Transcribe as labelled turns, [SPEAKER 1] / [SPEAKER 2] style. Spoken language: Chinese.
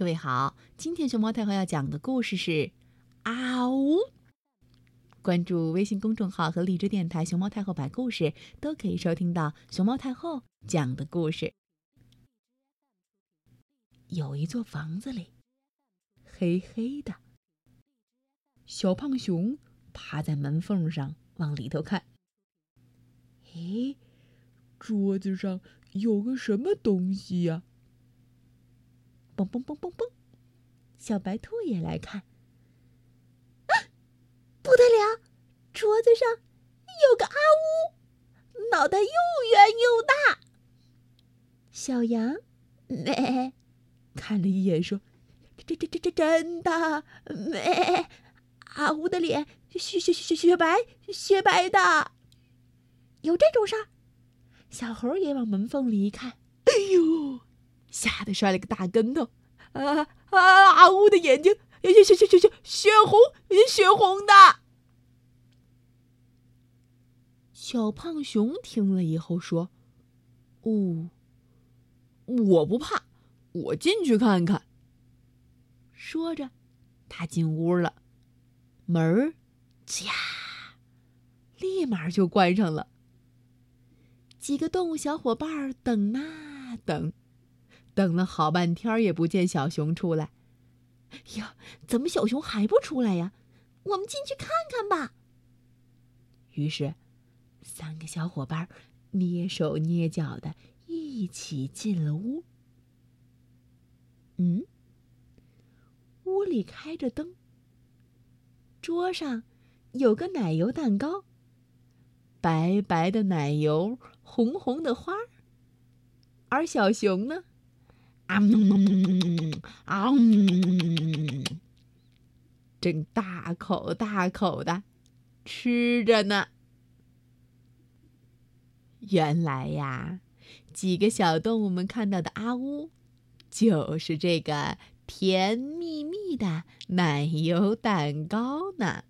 [SPEAKER 1] 各位好，今天熊猫太后要讲的故事是《啊呜》。关注微信公众号和荔枝电台“熊猫太后摆故事”，都可以收听到熊猫太后讲的故事。有一座房子里，黑黑的。小胖熊趴在门缝上往里头看。
[SPEAKER 2] 咦，桌子上有个什么东西呀？
[SPEAKER 1] 嘣嘣嘣嘣嘣！小白兔也来看。
[SPEAKER 3] 不得了！桌子上有个阿呜，脑袋又圆又大。
[SPEAKER 1] 小羊，
[SPEAKER 3] 咩，
[SPEAKER 1] 看了一眼说：“
[SPEAKER 3] 这这这这真的咩？阿乌的脸雪雪雪雪白雪白的，有这种事儿？”
[SPEAKER 1] 小猴也往门缝里一看，哎呦！吓得摔了个大跟头，
[SPEAKER 2] 啊啊！阿乌的眼睛血血血血血血红血红的。
[SPEAKER 1] 小胖熊听了以后说：“哦，我不怕，我进去看看。”说着，他进屋了，门儿吱呀，立马就关上了。几个动物小伙伴等啊等。等了好半天也不见小熊出来，
[SPEAKER 3] 呀，怎么小熊还不出来呀？我们进去看看吧。
[SPEAKER 1] 于是，三个小伙伴蹑手蹑脚的一起进了屋。嗯，屋里开着灯，桌上有个奶油蛋糕，白白的奶油，红红的花儿，而小熊呢？啊嗯啊嗯，正大口大口的吃着呢。原来呀，几个小动物们看到的阿乌，就是这个甜蜜蜜的奶油蛋糕呢。